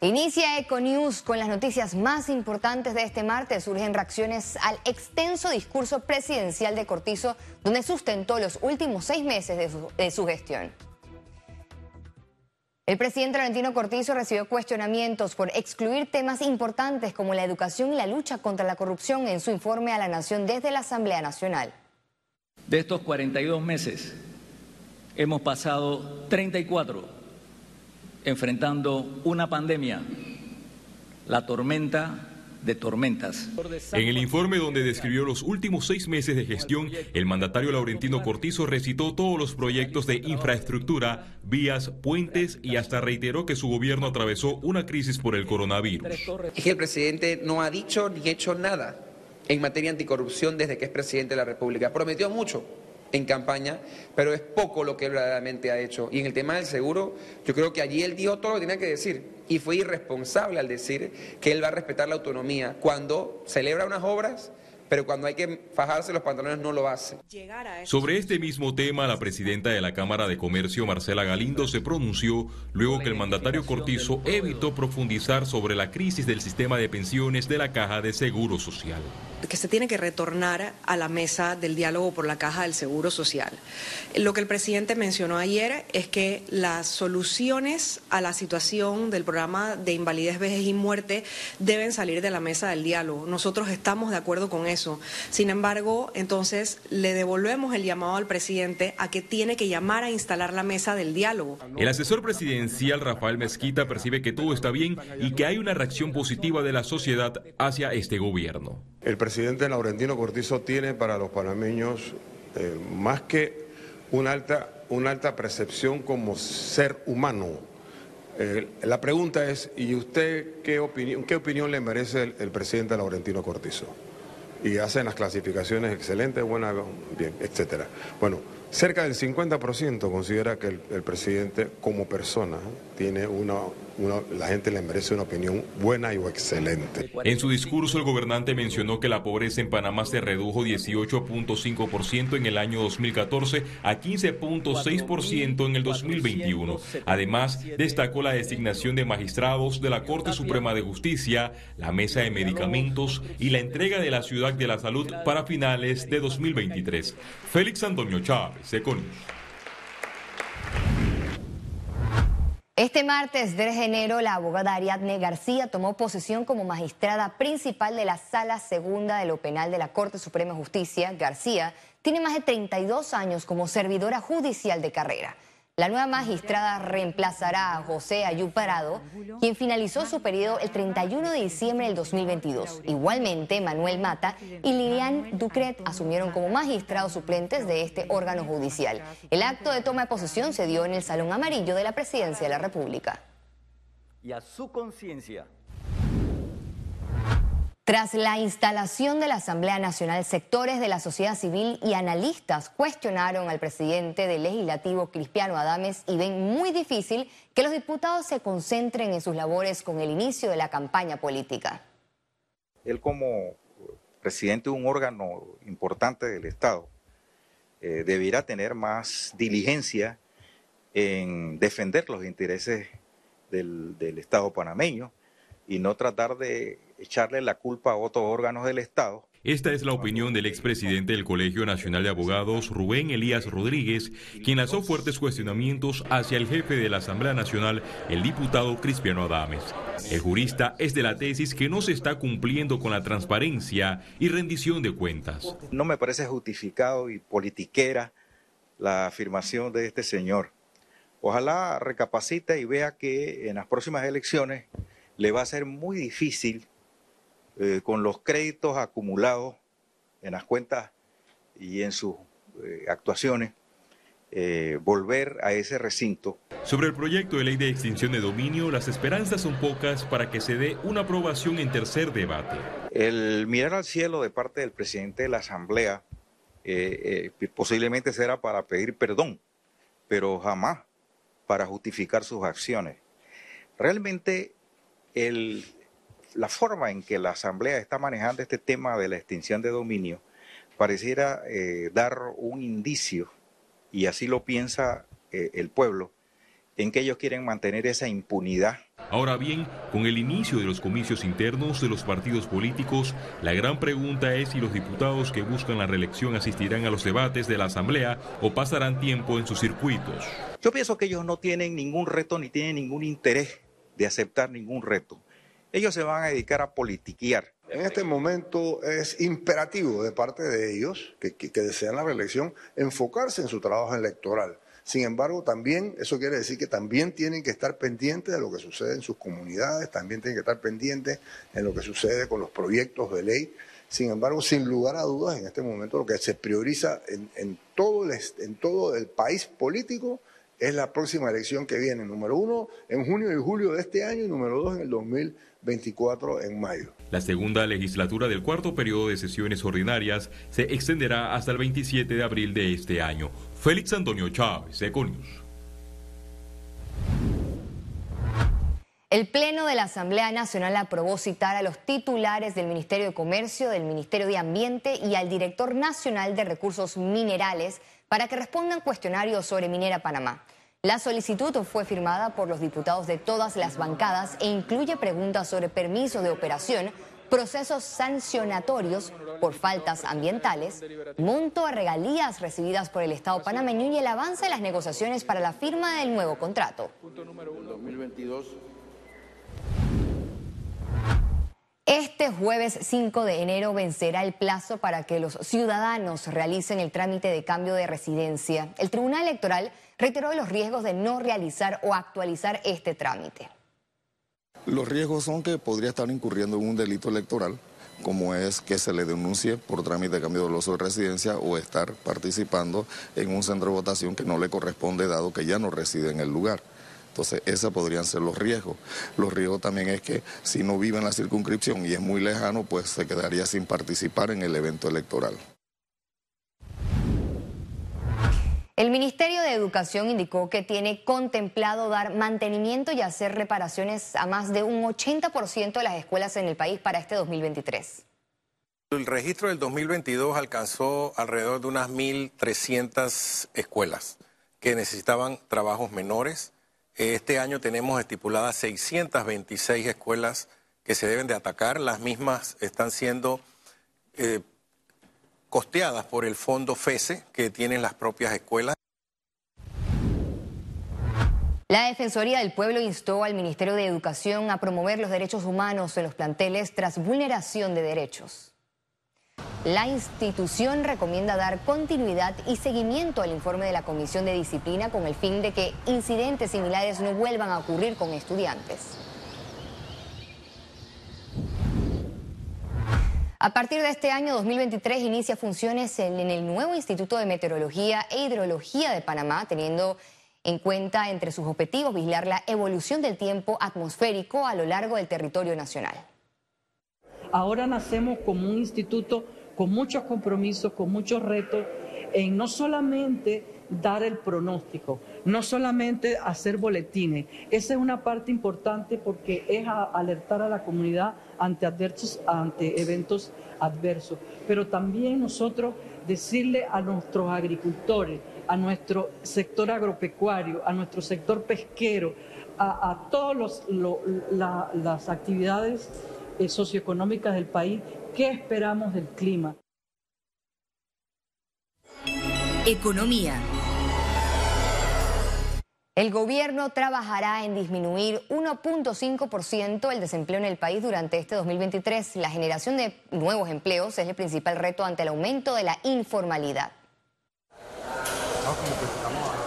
Inicia Econews con las noticias más importantes de este martes. Surgen reacciones al extenso discurso presidencial de Cortizo, donde sustentó los últimos seis meses de su, de su gestión. El presidente Valentino Cortizo recibió cuestionamientos por excluir temas importantes como la educación y la lucha contra la corrupción en su informe a la Nación desde la Asamblea Nacional. De estos 42 meses, hemos pasado 34 enfrentando una pandemia, la tormenta de tormentas. En el informe donde describió los últimos seis meses de gestión, el mandatario Laurentino Cortizo recitó todos los proyectos de infraestructura, vías, puentes y hasta reiteró que su gobierno atravesó una crisis por el coronavirus. Es que el presidente no ha dicho ni hecho nada en materia anticorrupción desde que es presidente de la República. Prometió mucho, en campaña, pero es poco lo que él verdaderamente ha hecho. Y en el tema del seguro, yo creo que allí él dijo todo lo que tenía que decir y fue irresponsable al decir que él va a respetar la autonomía cuando celebra unas obras pero cuando hay que fajarse los pantalones no lo hace. Sobre este mismo tema, la presidenta de la Cámara de Comercio, Marcela Galindo, se pronunció luego que el mandatario Cortizo evitó profundizar sobre la crisis del sistema de pensiones de la Caja de Seguro Social. Que se tiene que retornar a la mesa del diálogo por la Caja del Seguro Social. Lo que el presidente mencionó ayer es que las soluciones a la situación del programa de invalidez, vejez y muerte deben salir de la mesa del diálogo. Nosotros estamos de acuerdo con eso sin embargo, entonces le devolvemos el llamado al presidente a que tiene que llamar a instalar la mesa del diálogo. El asesor presidencial Rafael Mezquita percibe que todo está bien y que hay una reacción positiva de la sociedad hacia este gobierno. El presidente Laurentino Cortizo tiene para los panameños eh, más que una alta, una alta percepción como ser humano. Eh, la pregunta es, ¿y usted qué opinión, qué opinión le merece el, el presidente Laurentino Cortizo? Y hacen las clasificaciones excelentes, buenas, bien, etcétera. Bueno, cerca del 50% considera que el, presidente como persona tiene una la gente le merece una opinión buena y excelente. En su discurso, el gobernante mencionó que la pobreza en Panamá se redujo 18.5% en el año 2014 a 15.6% en el 2021. Además, destacó la designación de magistrados de la Corte Suprema de Justicia, la mesa de medicamentos y la entrega de la Ciudad de la Salud para finales de 2023. Félix Antonio Chávez, Econius. Este martes 3 de enero, la abogada Ariadne García tomó posesión como magistrada principal de la Sala Segunda de lo Penal de la Corte Suprema de Justicia. García tiene más de 32 años como servidora judicial de carrera. La nueva magistrada reemplazará a José Ayú Parado, quien finalizó su periodo el 31 de diciembre del 2022. Igualmente, Manuel Mata y Lilian Ducret asumieron como magistrados suplentes de este órgano judicial. El acto de toma de posesión se dio en el Salón Amarillo de la Presidencia de la República. Y a su conciencia tras la instalación de la Asamblea Nacional, sectores de la sociedad civil y analistas cuestionaron al presidente del legislativo, Cristiano Adames, y ven muy difícil que los diputados se concentren en sus labores con el inicio de la campaña política. Él como presidente de un órgano importante del Estado eh, debiera tener más diligencia en defender los intereses del Estado panameño y no tratar de echarle la culpa a otros órganos del Estado. Esta es la opinión del expresidente del Colegio Nacional de Abogados, Rubén Elías Rodríguez, quien lanzó fuertes cuestionamientos hacia el jefe de la Asamblea Nacional, el diputado Cristiano Adames. El jurista es de la tesis que no se está cumpliendo con la transparencia y rendición de cuentas. No me parece justificado y politiquera la afirmación de este señor. Ojalá recapacite y vea que en las próximas elecciones le va a ser muy difícil eh, con los créditos acumulados en las cuentas y en sus eh, actuaciones, eh, volver a ese recinto. Sobre el proyecto de ley de extinción de dominio, las esperanzas son pocas para que se dé una aprobación en tercer debate. El mirar al cielo de parte del presidente de la Asamblea posiblemente será para pedir perdón, pero jamás para justificar sus acciones. Realmente el la forma en que la Asamblea está manejando este tema de la extinción de dominio pareciera eh, dar un indicio, y así lo piensa eh, el pueblo, en que ellos quieren mantener esa impunidad Ahora bien, con el inicio de los comicios internos de los partidos políticos, la gran pregunta es si los diputados que buscan la reelección asistirán a los debates de la Asamblea o pasarán tiempo en sus circuitos. Yo pienso que ellos no tienen ningún reto ni tienen ningún interés de aceptar ningún reto. Ellos se van a dedicar a politiquear. En este momento es imperativo de parte de ellos, que, desean la reelección, enfocarse en su trabajo electoral sin embargo, también, eso quiere decir que también tienen que estar pendientes de lo que sucede en sus comunidades, también tienen que estar pendientes en lo que sucede con los proyectos de ley. Sin embargo, sin lugar a dudas, en este momento lo que se prioriza en, todo, el, en todo el país político es la próxima elección que viene, número uno en junio y julio de este año y número dos en el 2024 en mayo. La segunda legislatura del cuarto periodo de sesiones ordinarias se extenderá hasta el 27 de abril de este año. Félix Antonio Chávez, Econius. El Pleno de la Asamblea Nacional aprobó citar a los titulares del Ministerio de Comercio, del Ministerio de Ambiente y al Director Nacional de Recursos Minerales para que respondan cuestionarios sobre Minera Panamá. La solicitud fue firmada por los diputados de todas las bancadas e incluye preguntas sobre permiso de operación, procesos sancionatorios por faltas ambientales, monto a regalías recibidas por el Estado panameño y el avance de las negociaciones para la firma del nuevo contrato. Este jueves 5 de enero vencerá el plazo para que los ciudadanos realicen el trámite de cambio de residencia. El Tribunal Electoral reiteró los riesgos de no realizar o actualizar este trámite. Los riesgos son que podría estar incurriendo en un delito electoral, como es que se le denuncie por trámite de cambio de uso de residencia o estar participando en un centro de votación que no le corresponde dado que ya no reside en el lugar. Entonces, esos podrían ser los riesgos. Los riesgos también es que si no vive en la circunscripción y es muy lejano, pues se quedaría sin participar en el evento electoral. El Ministerio de Educación indicó que tiene contemplado dar mantenimiento y hacer reparaciones a más de un 80% de las escuelas en el país para este 2023. El registro del 2022 alcanzó alrededor de unas 1.300 escuelas que necesitaban trabajos menores. Este año tenemos estipuladas 626 escuelas que se deben de atacar. Las mismas están siendo eh, costeadas por el fondo FESE que tienen las propias escuelas. La Defensoría del Pueblo instó al Ministerio de Educación a promover los derechos humanos en los planteles tras vulneración de derechos. La institución recomienda dar continuidad y seguimiento al informe de la Comisión de Disciplina con el fin de que incidentes similares no vuelvan a ocurrir con estudiantes. A partir de este año 2023 inicia funciones en, el nuevo Instituto de Meteorología e Hidrología de Panamá, teniendo en cuenta entre sus objetivos vigilar la evolución del tiempo atmosférico a lo largo del territorio nacional. Ahora nacemos como un instituto con muchos compromisos, con muchos retos, en no solamente dar el pronóstico, no solamente hacer boletines. Esa es una parte importante porque es alertar a la comunidad ante, adversos, ante eventos adversos, pero también nosotros decirle a nuestros agricultores, a nuestro sector agropecuario, a nuestro sector pesquero, a, todas las actividades socioeconómicas del país, qué esperamos del clima. Economía. El gobierno trabajará en disminuir 1.5% el desempleo en el país durante este 2023. La generación de nuevos empleos es el principal reto ante el aumento de la informalidad.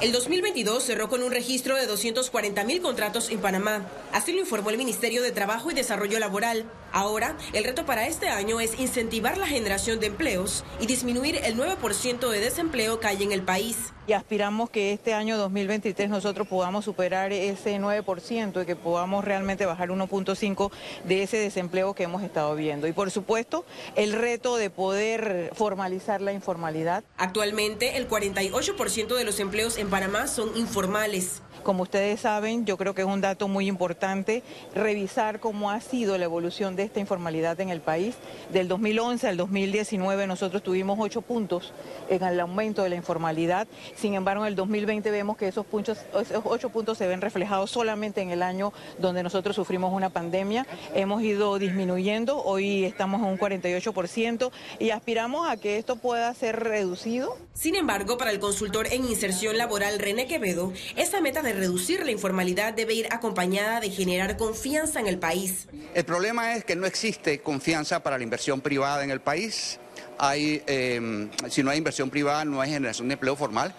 El 2022 cerró con un registro de 240 mil contratos en Panamá. Así lo informó el Ministerio de Trabajo y Desarrollo Laboral. Ahora, el reto para este año es incentivar la generación de empleos y disminuir el 9% de desempleo que hay en el país. Y aspiramos que este año 2023 nosotros podamos superar ese 9% y que podamos realmente bajar 1.5% de ese desempleo que hemos estado viendo. Y por supuesto, el reto de poder formalizar la informalidad. Actualmente, el 48% de los empleos en Panamá son informales. Como ustedes saben, yo creo que es un dato muy importante revisar cómo ha sido la evolución de esta informalidad en el país. Del 2011 al 2019 nosotros tuvimos ocho puntos en el aumento de la informalidad. Sin embargo, en el 2020 vemos que esos, puntos, esos ocho puntos se ven reflejados solamente en el año donde nosotros sufrimos una pandemia. Hemos ido disminuyendo, hoy estamos en un 48% y aspiramos a que esto pueda ser reducido. Sin embargo, para el consultor en inserción laboral René Quevedo, esta meta de reducir la informalidad debe ir acompañada de generar confianza en el país. El problema es que no existe confianza para la inversión privada en el país. Hay, em, si no hay inversión privada, no hay generación de empleo formal.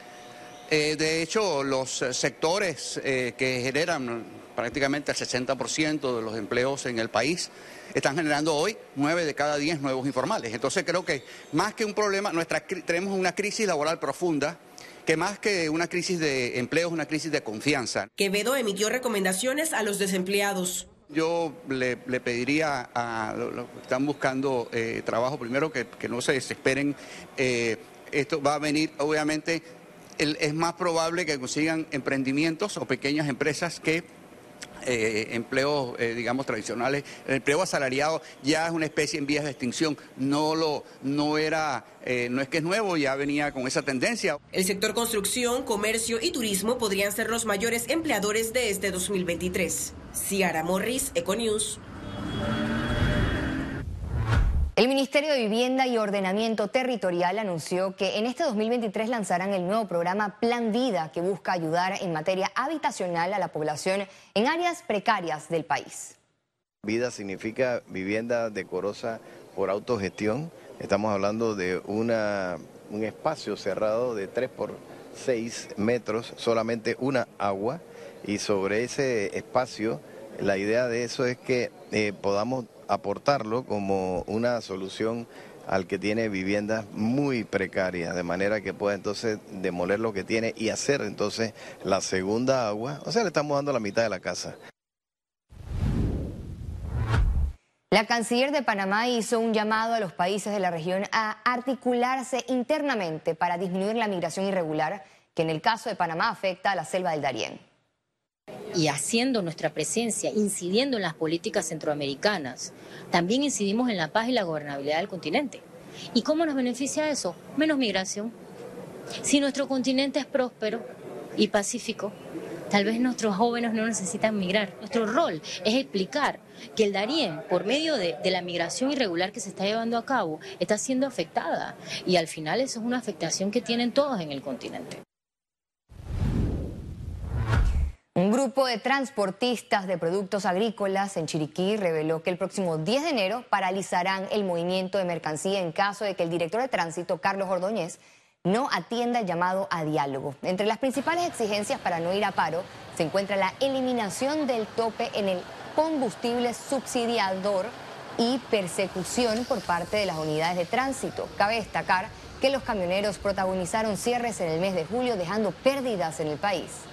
Eh, de hecho, los sectores eh, que generan prácticamente el 60% de los empleos en el país están generando hoy 9 de cada 10 nuevos informales. Entonces creo que más que un problema, nuestra, tenemos una crisis laboral profunda que más que una crisis de empleo es una crisis de confianza. Quevedo emitió recomendaciones a los desempleados. Yo le, pediría a los que están buscando eh, trabajo, primero que, no se desesperen. Eh, esto va a venir, obviamente, es más probable que consigan emprendimientos o pequeñas empresas que eh, empleos, digamos, tradicionales. El empleo asalariado ya es una especie en vías de extinción. No lo, no era, no es que es nuevo, ya venía con esa tendencia. El sector construcción, comercio y turismo podrían ser los mayores empleadores de este 2023. Ciara Morris, Econews. El Ministerio de Vivienda y Ordenamiento Territorial anunció que en este 2023 lanzarán el nuevo programa Plan Vida que busca ayudar en materia habitacional a la población en áreas precarias del país. Vida significa vivienda decorosa por autogestión. Estamos hablando de una, un espacio cerrado de 3 por 6 metros, solamente una agua. Y sobre ese espacio, la idea de eso es que eh, podamos aportarlo como una solución al que tiene viviendas muy precarias, de manera que pueda entonces demoler lo que tiene y hacer entonces la segunda agua. O sea, le estamos dando la mitad de la casa. La canciller de Panamá hizo un llamado a los países de la región a articularse internamente para disminuir la migración irregular que en el caso de Panamá afecta a la selva del Darién y haciendo nuestra presencia, incidiendo en las políticas centroamericanas, también incidimos en la paz y la gobernabilidad del continente. ¿Y cómo nos beneficia eso? Menos migración. Si nuestro continente es próspero y pacífico, tal vez nuestros jóvenes no necesitan migrar. Nuestro rol es explicar que el Darién, por medio de, de, la migración irregular que se está llevando a cabo, está siendo afectada. Y al final eso es una afectación que tienen todos en el continente. Un grupo de transportistas de productos agrícolas en Chiriquí reveló que el próximo 10 de enero paralizarán el movimiento de mercancía en caso de que el director de tránsito, Carlos Ordóñez, no atienda el llamado a diálogo. Entre las principales exigencias para no ir a paro se encuentra la eliminación del tope en el combustible subsidiador y persecución por parte de las unidades de tránsito. Cabe destacar que los camioneros protagonizaron cierres en el mes de julio dejando pérdidas en el país.